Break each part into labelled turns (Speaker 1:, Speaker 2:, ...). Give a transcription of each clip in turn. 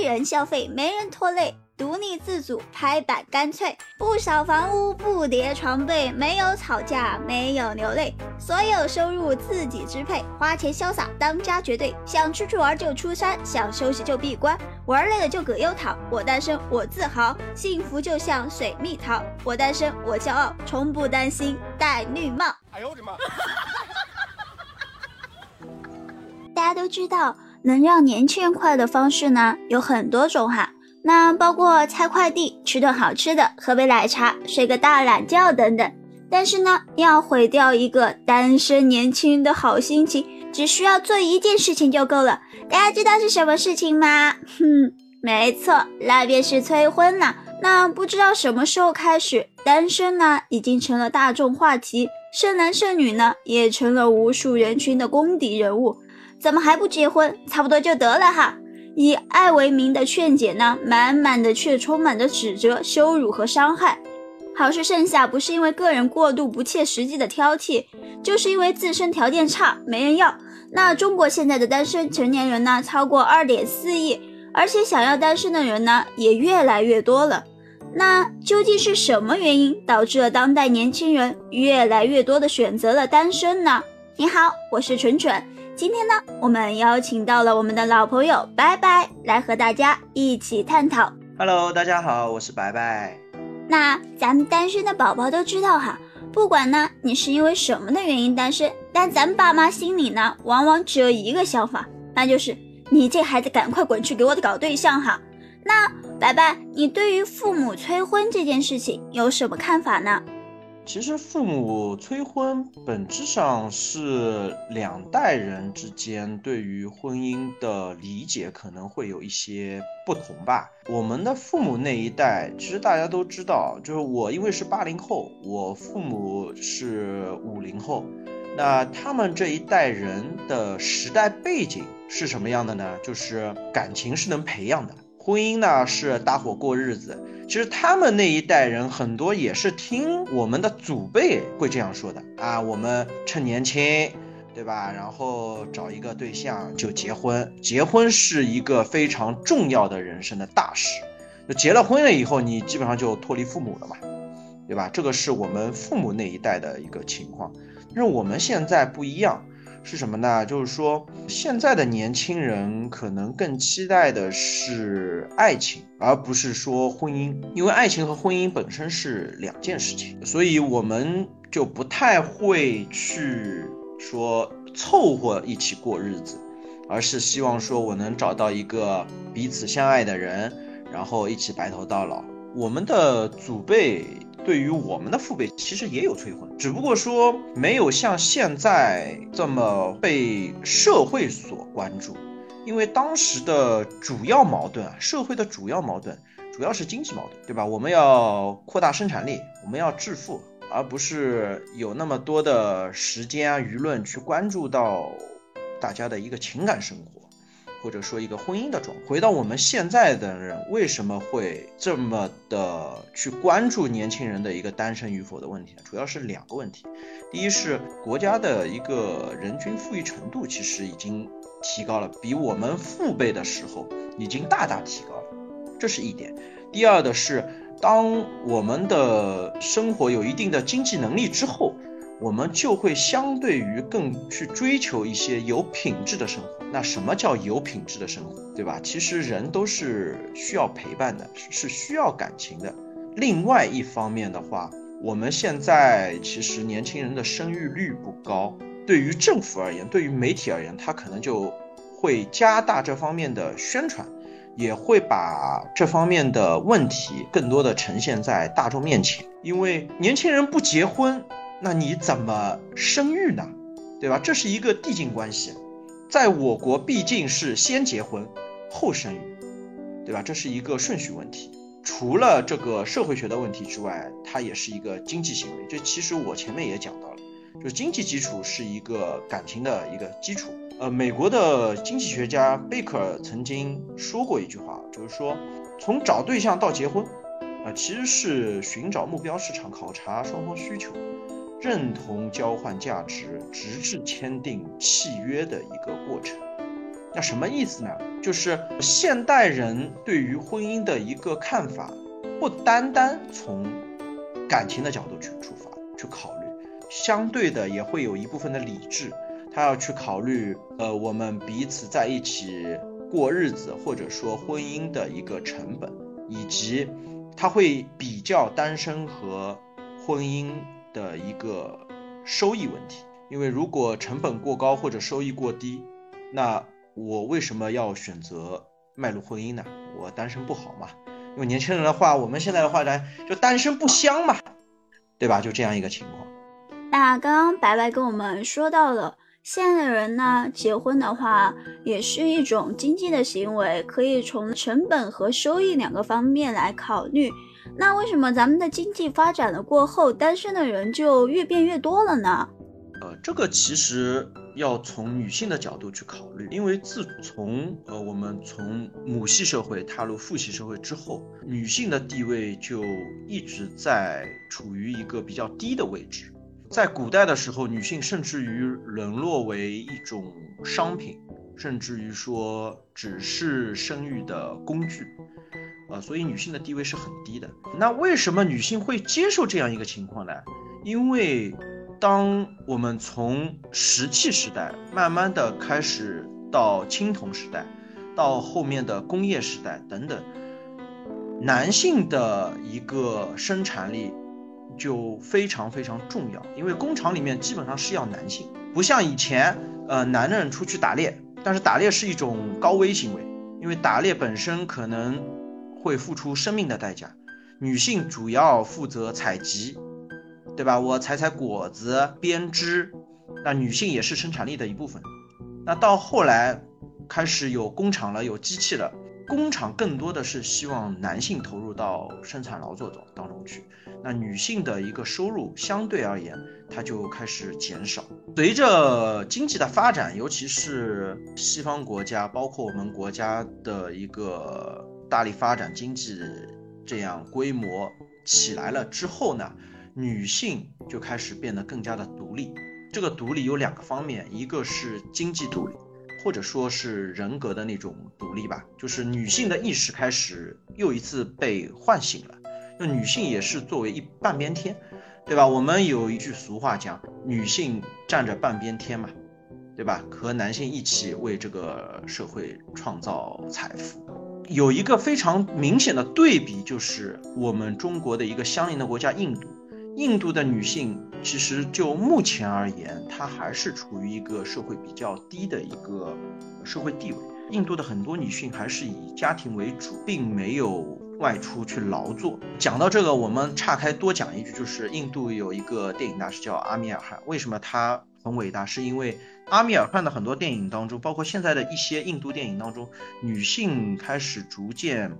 Speaker 1: 一人消费，没人拖累。独立自主，拍板干脆，不扫房屋，不叠床被，没有吵架，没有流泪，所有收入自己支配，花钱潇洒，当家绝对。想出去玩就出山，想休息就闭关，玩累了就葛优躺。我单身，我自豪，幸福就像水蜜桃。我单身，我骄傲，从不担心戴绿帽。哎呦我的妈！大家都知道，能让年轻人快乐的方式呢，有很多种哈。那包括拆快递、吃顿好吃的、喝杯奶茶、睡个大懒觉等等。但是呢，要毁掉一个单身年轻人的好心情，只需要做一件事情就够了。大家知道是什么事情吗？哼，没错，那便是催婚了。那不知道什么时候开始，单身呢已经成了大众话题，剩男剩女呢也成了无数人群的公敌人物。怎么还不结婚？差不多就得了哈。以爱为名的劝解呢，满满的却充满着指责、羞辱和伤害。好事剩下不是因为个人过度不切实际的挑剔，就是因为自身条件差，没人要。那中国现在的单身成年人呢，超过二点四亿，而且想要单身的人呢，也越来越多了。那究竟是什么原因导致了当代年轻人越来越多的选择了单身呢？你好，我是纯纯。今天呢，我们邀请到了我们的老朋友白白来和大家一起探讨。
Speaker 2: Hello，大家好，我是白白。
Speaker 1: 那咱们单身的宝宝都知道哈，不管呢你是因为什么的原因单身，但咱爸妈心里呢，往往只有一个想法，那就是你这孩子赶快滚去给我搞对象哈。那白白，你对于父母催婚这件事情有什么看法呢？
Speaker 2: 其实父母催婚本质上是两代人之间对于婚姻的理解可能会有一些不同吧。我们的父母那一代，其实大家都知道，就是我因为是八零后，我父母是五零后，那他们这一代人的时代背景是什么样的呢？就是感情是能培养的，婚姻呢是搭伙过日子。其实他们那一代人很多也是听我们的祖辈会这样说的啊，我们趁年轻，对吧？然后找一个对象就结婚，结婚是一个非常重要的人生的大事。就结了婚了以后，你基本上就脱离父母了嘛，对吧？这个是我们父母那一代的一个情况，但是我们现在不一样。是什么呢？就是说，现在的年轻人可能更期待的是爱情，而不是说婚姻，因为爱情和婚姻本身是两件事情，所以我们就不太会去说凑合一起过日子，而是希望说我能找到一个彼此相爱的人，然后一起白头到老。我们的祖辈。对于我们的父辈，其实也有催婚，只不过说没有像现在这么被社会所关注，因为当时的主要矛盾啊，社会的主要矛盾主要是经济矛盾，对吧？我们要扩大生产力，我们要致富，而不是有那么多的时间啊、舆论去关注到大家的一个情感生活。或者说一个婚姻的状况，回到我们现在的人为什么会这么的去关注年轻人的一个单身与否的问题呢？主要是两个问题，第一是国家的一个人均富裕程度其实已经提高了，比我们父辈的时候已经大大提高了，这是一点。第二的是，当我们的生活有一定的经济能力之后。我们就会相对于更去追求一些有品质的生活。那什么叫有品质的生活，对吧？其实人都是需要陪伴的，是需要感情的。另外一方面的话，我们现在其实年轻人的生育率不高，对于政府而言，对于媒体而言，他可能就会加大这方面的宣传，也会把这方面的问题更多的呈现在大众面前。因为年轻人不结婚。那你怎么生育呢？对吧？这是一个递进关系，在我国毕竟是先结婚后生育，对吧？这是一个顺序问题。除了这个社会学的问题之外，它也是一个经济行为。这其实我前面也讲到了，就是经济基础是一个感情的一个基础。呃，美国的经济学家贝克尔曾经说过一句话，就是说从找对象到结婚，啊，其实是寻找目标市场，考察双方需求。认同交换价值，直至签订契约的一个过程。那什么意思呢？就是现代人对于婚姻的一个看法，不单单从感情的角度去出发去考虑，相对的也会有一部分的理智，他要去考虑，呃，我们彼此在一起过日子，或者说婚姻的一个成本，以及他会比较单身和婚姻的一个收益问题。因为如果成本过高或者收益过低，那我为什么要选择迈入婚姻呢？我单身不好嘛？用年轻人的话，我们现在的话呢，就单身不香嘛，对吧？就这样一个情况。
Speaker 1: 那刚刚白白跟我们说到了，现在的人呢，结婚的话也是一种经济的行为，可以从成本和收益两个方面来考虑。那为什么咱们的经济发展了过后，单身的人就越变越多了呢？
Speaker 2: 呃，这个其实要从女性的角度去考虑，因为自从呃我们从母系社会踏入父系社会之后，女性的地位就一直在处于一个比较低的位置。在古代的时候，女性甚至于沦落为一种商品，甚至于说只是生育的工具，呃，所以女性的地位是很低的。那为什么女性会接受这样一个情况呢？因为当我们从石器时代慢慢的开始到青铜时代，到后面的工业时代等等，男性的一个生产力就非常非常重要，因为工厂里面基本上是要男性，不像以前，呃，男人出去打猎，但是打猎是一种高危行为，因为打猎本身可能会付出生命的代价，女性主要负责采集。对吧？我采采果子、编织，那女性也是生产力的一部分。那到后来开始有工厂了，有机器了，工厂更多的是希望男性投入到生产劳作中当中去。那女性的一个收入相对而言，它就开始减少。随着经济的发展，尤其是西方国家，包括我们国家的一个大力发展经济这样规模起来了之后呢？女性就开始变得更加的独立，这个独立有两个方面，一个是经济独立，或者说是人格的那种独立吧，就是女性的意识开始又一次被唤醒了。那女性也是作为一半边天，对吧？我们有一句俗话讲，女性占着半边天嘛，对吧？和男性一起为这个社会创造财富。有一个非常明显的对比，就是我们中国的一个相邻的国家印度。印度的女性其实就目前而言，她还是处于一个社会比较低的一个社会地位。印度的很多女性还是以家庭为主，并没有外出去劳作。讲到这个，我们岔开多讲一句，就是印度有一个电影大师叫阿米尔汗，为什么他很伟大？是因为阿米尔汗的很多电影当中，包括现在的一些印度电影当中，女性开始逐渐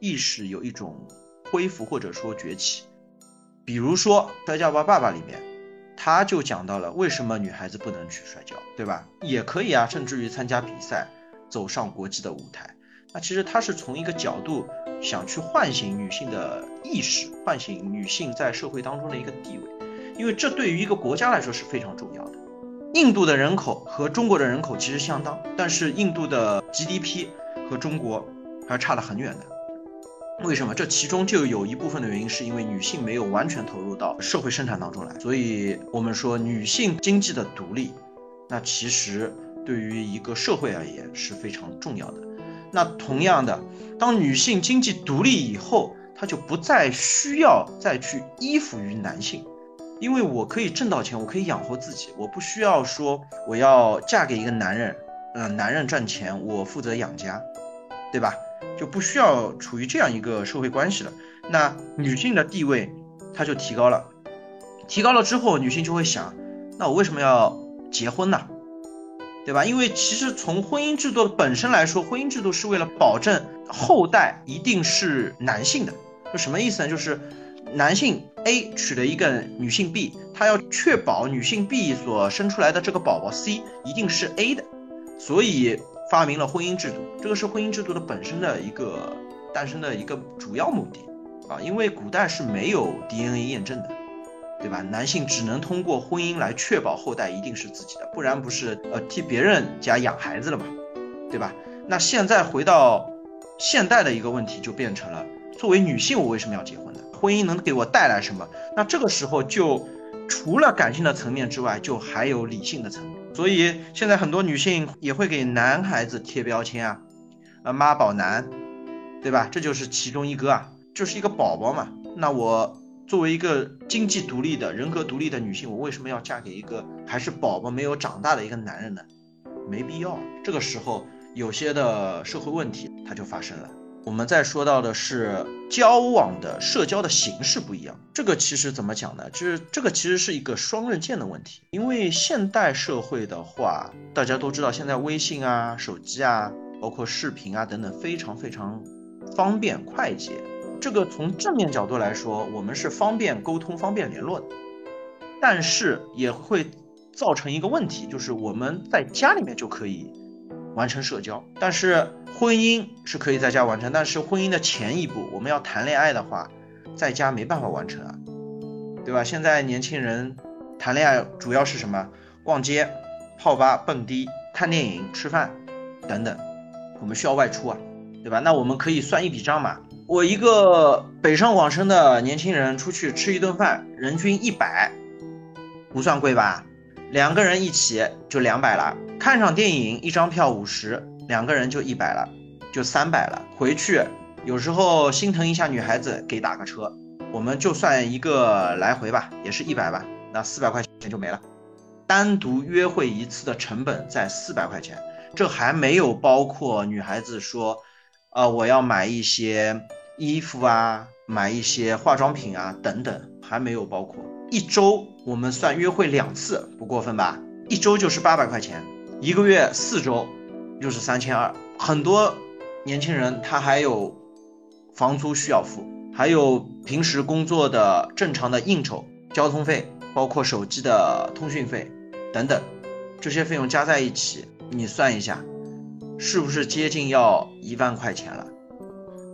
Speaker 2: 意识有一种恢复或者说崛起。比如说《摔跤吧，爸爸》里面，他就讲到了为什么女孩子不能去摔跤，对吧？也可以啊，甚至于参加比赛，走上国际的舞台。那其实他是从一个角度想去唤醒女性的意识，唤醒女性在社会当中的一个地位，因为这对于一个国家来说是非常重要的。印度的人口和中国的人口其实相当，但是印度的 GDP 和中国还差得很远的。为什么？这其中就有一部分的原因，是因为女性没有完全投入到社会生产当中来。所以，我们说女性经济的独立，那其实对于一个社会而言是非常重要的。那同样的，当女性经济独立以后，她就不再需要再去依附于男性，因为我可以挣到钱，我可以养活自己，我不需要说我要嫁给一个男人，嗯，男人赚钱，我负责养家，对吧？就不需要处于这样一个社会关系了，那女性的地位，她就提高了，提高了之后，女性就会想，那我为什么要结婚呢？对吧？因为其实从婚姻制度本身来说，婚姻制度是为了保证后代一定是男性的，就什么意思呢？就是男性 A 娶了一个女性 B，他要确保女性 B 所生出来的这个宝宝 C 一定是 A 的，所以。发明了婚姻制度，这个是婚姻制度的本身的一个诞生的一个主要目的啊，因为古代是没有 DNA 验证的，对吧？男性只能通过婚姻来确保后代一定是自己的，不然不是呃替别人家养孩子了嘛，对吧？那现在回到现代的一个问题，就变成了作为女性，我为什么要结婚？婚姻能给我带来什么？那这个时候就除了感性的层面之外，就还有理性的层面。所以现在很多女性也会给男孩子贴标签啊，啊妈宝男，对吧？这就是其中一个啊，就是一个宝宝嘛。那我作为一个经济独立的人格独立的女性，我为什么要嫁给一个还是宝宝没有长大的一个男人呢？没必要。这个时候有些的社会问题它就发生了。我们再说到的是交往的社交的形式不一样，这个其实怎么讲呢？就是这个其实是一个双刃剑的问题。因为现代社会的话，大家都知道，现在微信啊、手机啊，包括视频啊等等，非常非常方便快捷。这个从正面角度来说，我们是方便沟通、方便联络的，但是也会造成一个问题，就是我们在家里面就可以完成社交，但是。婚姻是可以在家完成，但是婚姻的前一步，我们要谈恋爱的话，在家没办法完成啊，对吧？现在年轻人谈恋爱主要是什么？逛街、泡吧、蹦迪、看电影、吃饭等等，我们需要外出啊，对吧？那我们可以算一笔账嘛。我一个北上广深的年轻人出去吃一顿饭，人均一百，不算贵吧？两个人一起就两百了。看场电影，一张票五十。两个人就一百了，就三百了。回去有时候心疼一下女孩子，给打个车，我们就算一个来回吧，也是一百吧，那四百块钱就没了。单独约会一次的成本在四百块钱，这还没有包括女孩子说，呃，我要买一些衣服啊，买一些化妆品啊等等，还没有包括。一周我们算约会两次，不过分吧？一周就是八百块钱，一个月四周。就是三千二，很多年轻人他还有房租需要付，还有平时工作的正常的应酬、交通费，包括手机的通讯费等等，这些费用加在一起，你算一下，是不是接近要一万块钱了？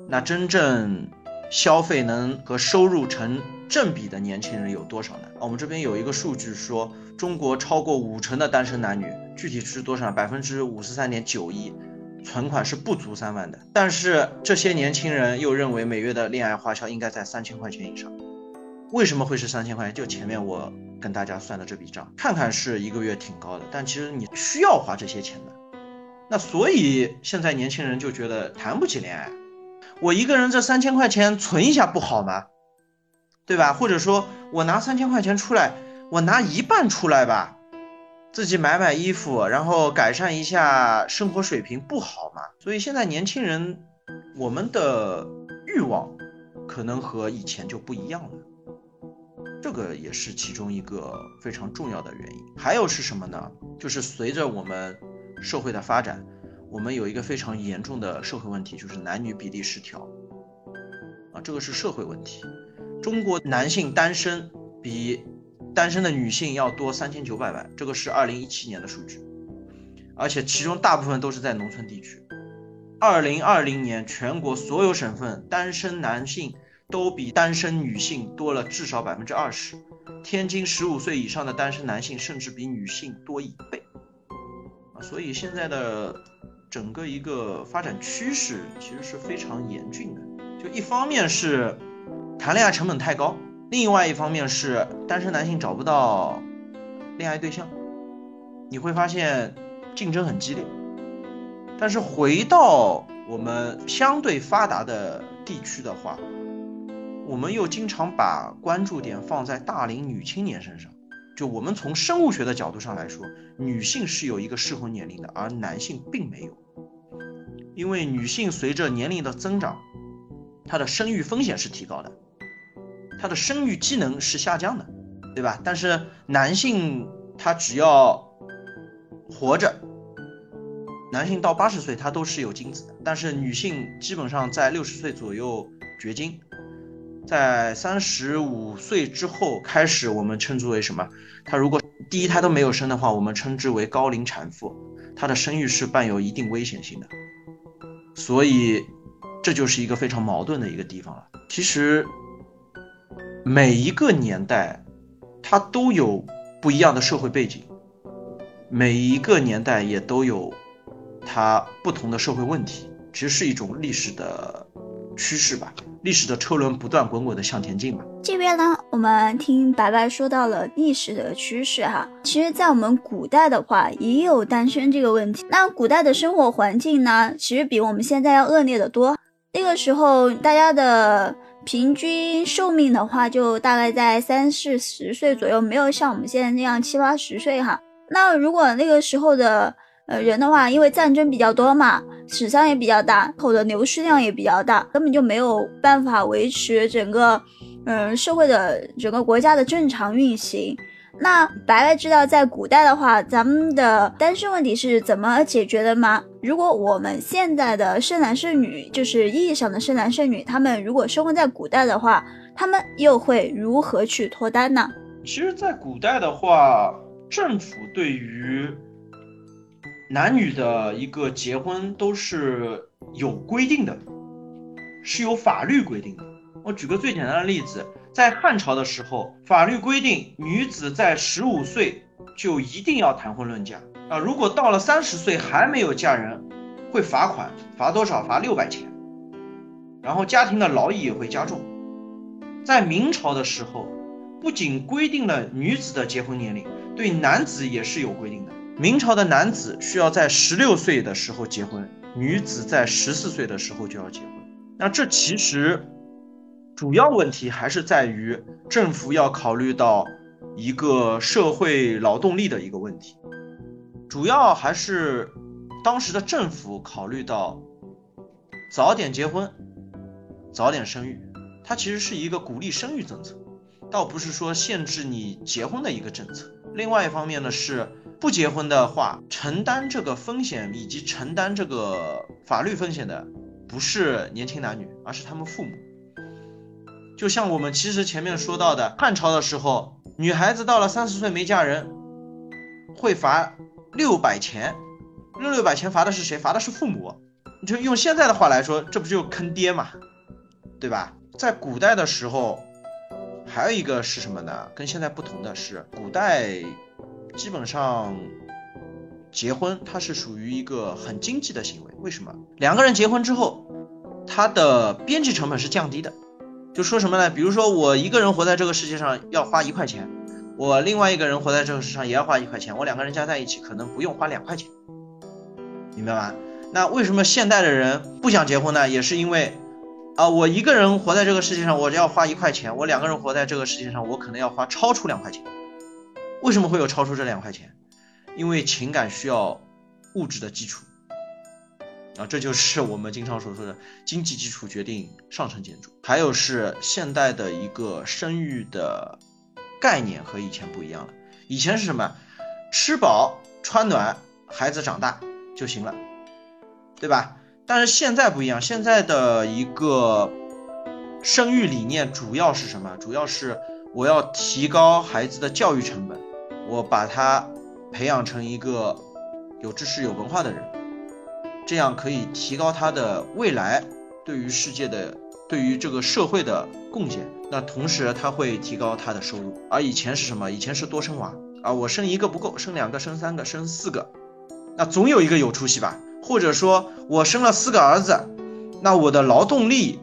Speaker 2: 那真正消费能和收入成正比的年轻人有多少呢？我们这边有一个数据说，中国超过五成的单身男女。具体是多少？百分之五十三点九一，存款是不足三万的。但是这些年轻人又认为每月的恋爱花销应该在三千块钱以上。为什么会是三千块钱？就前面我跟大家算的这笔账，看看是一个月挺高的，但其实你需要花这些钱的。那所以现在年轻人就觉得谈不起恋爱。我一个人这三千块钱存一下不好吗？对吧？或者说我拿三千块钱出来，我拿一半出来吧。自己买买衣服，然后改善一下生活水平，不好吗？所以现在年轻人，我们的欲望可能和以前就不一样了，这个也是其中一个非常重要的原因。还有是什么呢？就是随着我们社会的发展，我们有一个非常严重的社会问题，就是男女比例失调啊，这个是社会问题。中国男性单身比。单身的女性要多三千九百万，这个是二零一七年的数据，而且其中大部分都是在农村地区。二零二零年全国所有省份单身男性都比单身女性多了至少百分之二十，天津十五岁以上的单身男性甚至比女性多一倍啊！所以现在的整个一个发展趋势其实是非常严峻的，就一方面是谈恋爱成本太高。另外一方面是单身男性找不到恋爱对象，你会发现竞争很激烈。但是回到我们相对发达的地区的话，我们又经常把关注点放在大龄女青年身上。就我们从生物学的角度上来说，女性是有一个适婚年龄的，而男性并没有。因为女性随着年龄的增长，她的生育风险是提高的。他的生育机能是下降的，对吧？但是男性他只要活着，男性到八十岁他都是有精子的，但是女性基本上在六十岁左右绝经，在三十五岁之后开始，我们称之为什么？他如果第一胎都没有生的话，我们称之为高龄产妇，她的生育是伴有一定危险性的，所以这就是一个非常矛盾的一个地方了。其实。每一个年代，它都有不一样的社会背景，每一个年代也都有它不同的社会问题，其实是一种历史的趋势吧。历史的车轮不断滚滚的向前进嘛。
Speaker 1: 这边呢，我们听白白说到了历史的趋势哈。其实，在我们古代的话，也有单身这个问题。那古代的生活环境呢，其实比我们现在要恶劣的多。那个时候，大家的平均寿命的话，就大概在三四十岁左右，没有像我们现在那样七八十岁哈。那如果那个时候的呃人的话，因为战争比较多嘛。死伤也比较大，口的流失量也比较大，根本就没有办法维持整个，嗯，社会的整个国家的正常运行。那白白知道，在古代的话，咱们的单身问题是怎么解决的吗？如果我们现在的剩男剩女，就是意义上的剩男剩女，他们如果生活在古代的话，他们又会如何去脱单呢？
Speaker 2: 其实，在古代的话，政府对于男女的一个结婚都是有规定的，是有法律规定的。我举个最简单的例子，在汉朝的时候，法律规定女子在十五岁就一定要谈婚论嫁啊，如果到了三十岁还没有嫁人，会罚款，罚多少？罚六百钱，然后家庭的劳役也会加重。在明朝的时候，不仅规定了女子的结婚年龄，对男子也是有规定的。明朝的男子需要在十六岁的时候结婚，女子在十四岁的时候就要结婚。那这其实主要问题还是在于政府要考虑到一个社会劳动力的一个问题，主要还是当时的政府考虑到早点结婚，早点生育，它其实是一个鼓励生育政策，倒不是说限制你结婚的一个政策。另外一方面呢是。不结婚的话，承担这个风险以及承担这个法律风险的，不是年轻男女，而是他们父母。就像我们其实前面说到的，汉朝的时候，女孩子到了三十岁没嫁人，会罚六百钱。六六百钱罚的是谁？罚的是父母。就用现在的话来说，这不就坑爹嘛，对吧？在古代的时候，还有一个是什么呢？跟现在不同的是，古代。基本上，结婚它是属于一个很经济的行为。为什么？两个人结婚之后，他的边际成本是降低的。就说什么呢？比如说我一个人活在这个世界上要花一块钱，我另外一个人活在这个世上也要花一块钱，我两个人加在一起可能不用花两块钱，明白吗？那为什么现代的人不想结婚呢？也是因为，啊，我一个人活在这个世界上，我要花一块钱，我两个人活在这个世界上，我可能要花超出两块钱。为什么会有超出这两块钱？因为情感需要物质的基础啊，这就是我们经常所说的经济基础决定上层建筑。还有是现代的一个生育的概念和以前不一样了。以前是什么？吃饱穿暖，孩子长大就行了，对吧？但是现在不一样，现在的一个生育理念主要是什么？主要是我要提高孩子的教育成本。我把他培养成一个有知识、有文化的人，这样可以提高他的未来对于世界的、对于这个社会的贡献。那同时他会提高他的收入。而以前是什么？以前是多生娃啊，我生一个不够，生两个、生三个、生四个，那总有一个有出息吧？或者说我生了四个儿子，那我的劳动力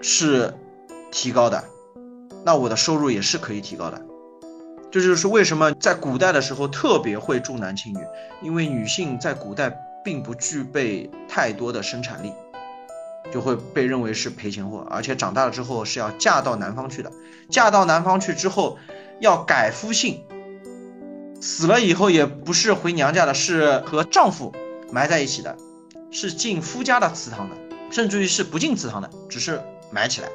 Speaker 2: 是提高的，那我的收入也是可以提高的。这就是为什么在古代的时候特别会重男轻女，因为女性在古代并不具备太多的生产力，就会被认为是赔钱货，而且长大了之后是要嫁到男方去的。嫁到男方去之后，要改夫姓，死了以后也不是回娘家的，是和丈夫埋在一起的，是进夫家的祠堂的，甚至于是不进祠堂的，只是埋起来，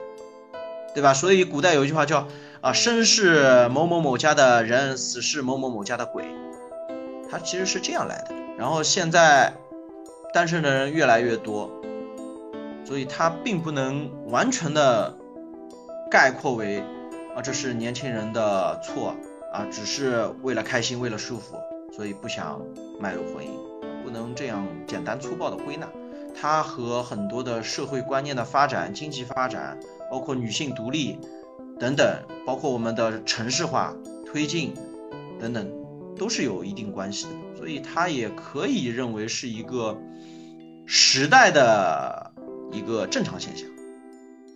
Speaker 2: 对吧？所以古代有一句话叫。啊，生是某某某家的人，死是某某某家的鬼，它其实是这样来的。然后现在单身的人越来越多，所以它并不能完全的概括为啊，这是年轻人的错啊，只是为了开心，为了舒服，所以不想迈入婚姻，不能这样简单粗暴的归纳。它和很多的社会观念的发展、经济发展，包括女性独立。等等，包括我们的城市化推进等等，都是有一定关系的，所以它也可以认为是一个时代的一个正常现象。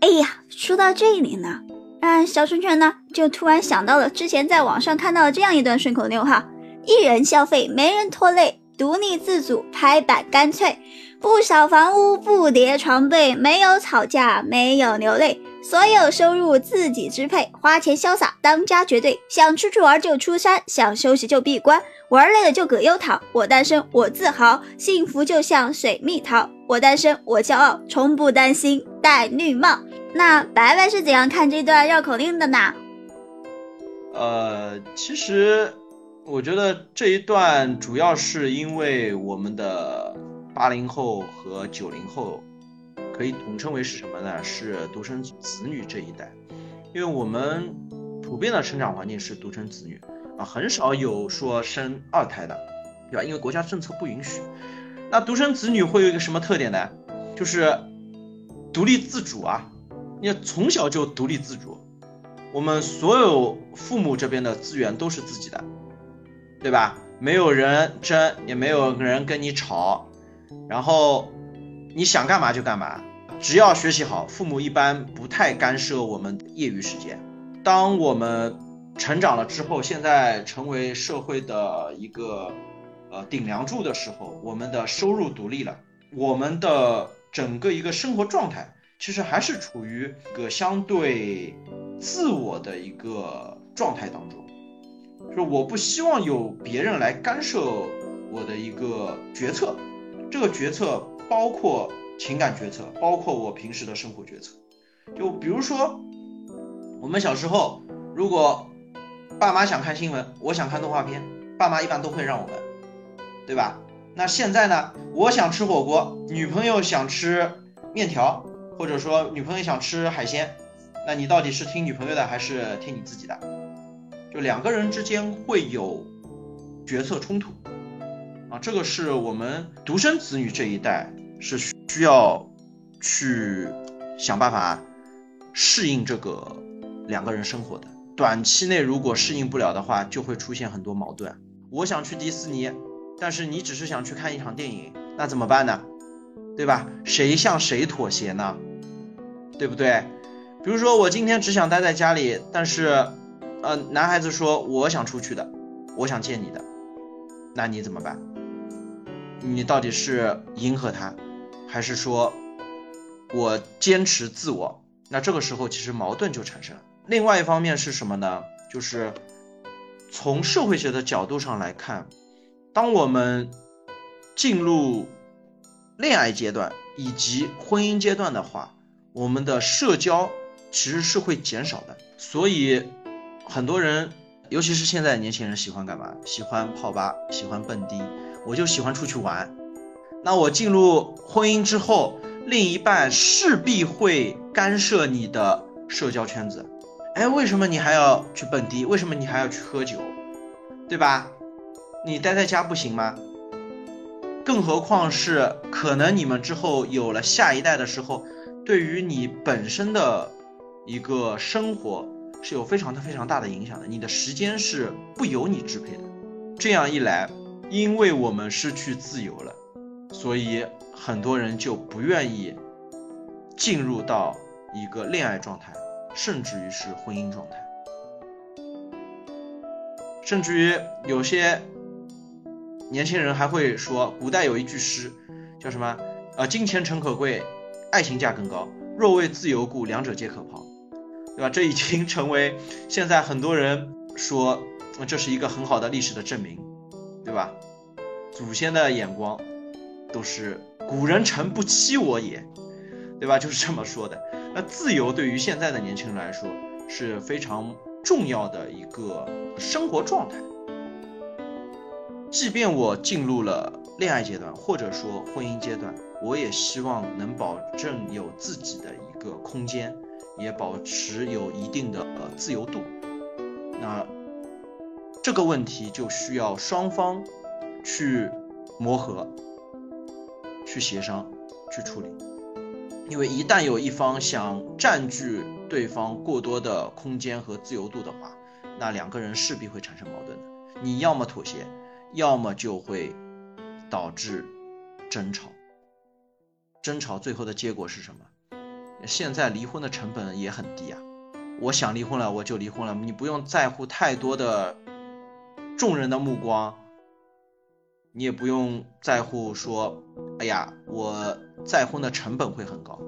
Speaker 1: 哎呀，说到这里呢，啊，小春春呢就突然想到了之前在网上看到的这样一段顺口溜哈：一人消费，没人拖累，独立自主，拍板干脆，不扫房屋，不叠床被，没有吵架，没有流泪。所有收入自己支配，花钱潇洒，当家绝对。想出去玩就出山，想休息就闭关，玩累了就葛优躺。我单身，我自豪，幸福就像水蜜桃。我单身，我骄傲，从不担心戴绿帽。那白白是怎样看这段绕口令的呢？
Speaker 2: 呃，其实我觉得这一段主要是因为我们的八零后和九零后。可以统称为是什么呢？是独生子女这一代，因为我们普遍的成长环境是独生子女啊，很少有说生二胎的，对吧？因为国家政策不允许。那独生子女会有一个什么特点呢？就是独立自主啊，你从小就独立自主，我们所有父母这边的资源都是自己的，对吧？没有人争，也没有人跟你吵，然后。你想干嘛就干嘛，只要学习好，父母一般不太干涉我们业余时间。当我们成长了之后，现在成为社会的一个呃顶梁柱的时候，我们的收入独立了，我们的整个一个生活状态其实还是处于一个相对自我的一个状态当中，就是我不希望有别人来干涉我的一个决策，这个决策。包括情感决策，包括我平时的生活决策。就比如说，我们小时候，如果爸妈想看新闻，我想看动画片，爸妈一般都会让我们，对吧？那现在呢，我想吃火锅，女朋友想吃面条，或者说女朋友想吃海鲜，那你到底是听女朋友的还是听你自己的？就两个人之间会有决策冲突啊，这个是我们独生子女这一代。是需要去想办法适应这个两个人生活的。短期内如果适应不了的话，就会出现很多矛盾。我想去迪士尼，但是你只是想去看一场电影，那怎么办呢？对吧？谁向谁妥协呢？对不对？比如说我今天只想待在家里，但是，呃，男孩子说我想出去的，我想见你的，那你怎么办？你到底是迎合他？还是说，我坚持自我，那这个时候其实矛盾就产生了。另外一方面是什么呢？就是从社会学的角度上来看，当我们进入恋爱阶段以及婚姻阶段的话，我们的社交其实是会减少的。所以很多人，尤其是现在年轻人喜欢干嘛？喜欢泡吧，喜欢蹦迪，我就喜欢出去玩。那我进入婚姻之后，另一半势必会干涉你的社交圈子。哎，为什么你还要去蹦迪？为什么你还要去喝酒？对吧？你待在家不行吗？更何况是可能你们之后有了下一代的时候，对于你本身的一个生活是有非常的非常大的影响的。你的时间是不由你支配的。这样一来，因为我们失去自由了。所以很多人就不愿意进入到一个恋爱状态，甚至于是婚姻状态，甚至于有些年轻人还会说，古代有一句诗，叫什么？呃，金钱诚可贵，爱情价更高。若为自由故，两者皆可抛，对吧？这已经成为现在很多人说，这是一个很好的历史的证明，对吧？祖先的眼光。都是古人诚不欺我也，对吧？就是这么说的。那自由对于现在的年轻人来说是非常重要的一个生活状态。即便我进入了恋爱阶段，或者说婚姻阶段，我也希望能保证有自己的一个空间，也保持有一定的呃自由度。那这个问题就需要双方去磨合。去协商，去处理，因为一旦有一方想占据对方过多的空间和自由度的话，那两个人势必会产生矛盾的。你要么妥协，要么就会导致争吵。争吵最后的结果是什么？现在离婚的成本也很低啊，我想离婚了我就离婚了，你不用在乎太多的众人的目光，你也不用在乎说，哎呀，我再婚的成本会很高，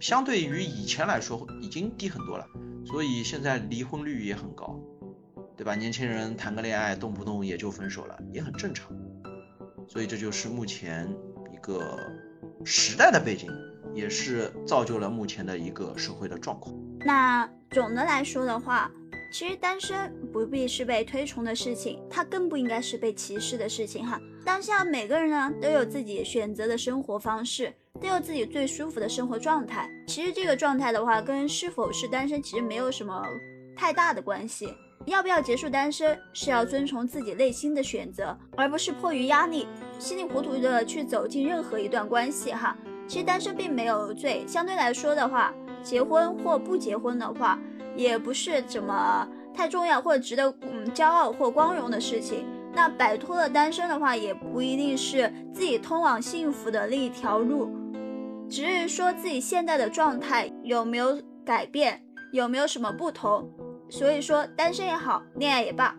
Speaker 2: 相对于以前来说已经低很多了，所以现在离婚率也很高，对吧？年轻人谈个恋爱动不动也就分手了，也很正常，所以这就是目前一个时代的背景。也是造就了目前的一个社会的状况。
Speaker 1: 那总的来说的话，其实单身不必是被推崇的事情，它更不应该是被歧视的事情哈。当下每个人呢都有自己选择的生活方式，都有自己最舒服的生活状态。其实这个状态的话，跟是否是单身其实没有什么太大的关系。要不要结束单身，是要遵从自己内心的选择，而不是迫于压力，稀里糊涂的去走进任何一段关系哈。其实单身并没有罪，相对来说的话，结婚或不结婚的话，也不是怎么太重要或者值得嗯骄傲或光荣的事情。那摆脱了单身的话，也不一定是自己通往幸福的那一条路，只是说自己现在的状态有没有改变，有没有什么不同。所以说，单身也好，恋爱也罢，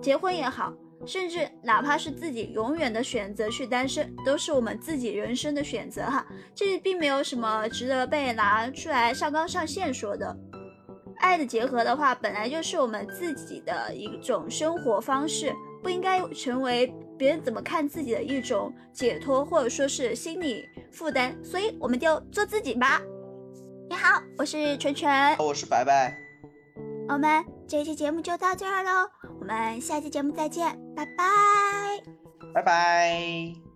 Speaker 1: 结婚也好。甚至哪怕是自己永远的选择去单身，都是我们自己人生的选择哈。这并没有什么值得被拿出来上纲上线说的。爱的结合的话，本来就是我们自己的一种生活方式，不应该成为别人怎么看自己的一种解脱，或者说是心理负担。所以我们就做自己吧。你好，我是纯纯，
Speaker 2: 我是白白。
Speaker 1: 我们这期节目就到这儿喽，我们下期节目再见，拜拜，
Speaker 2: 拜拜。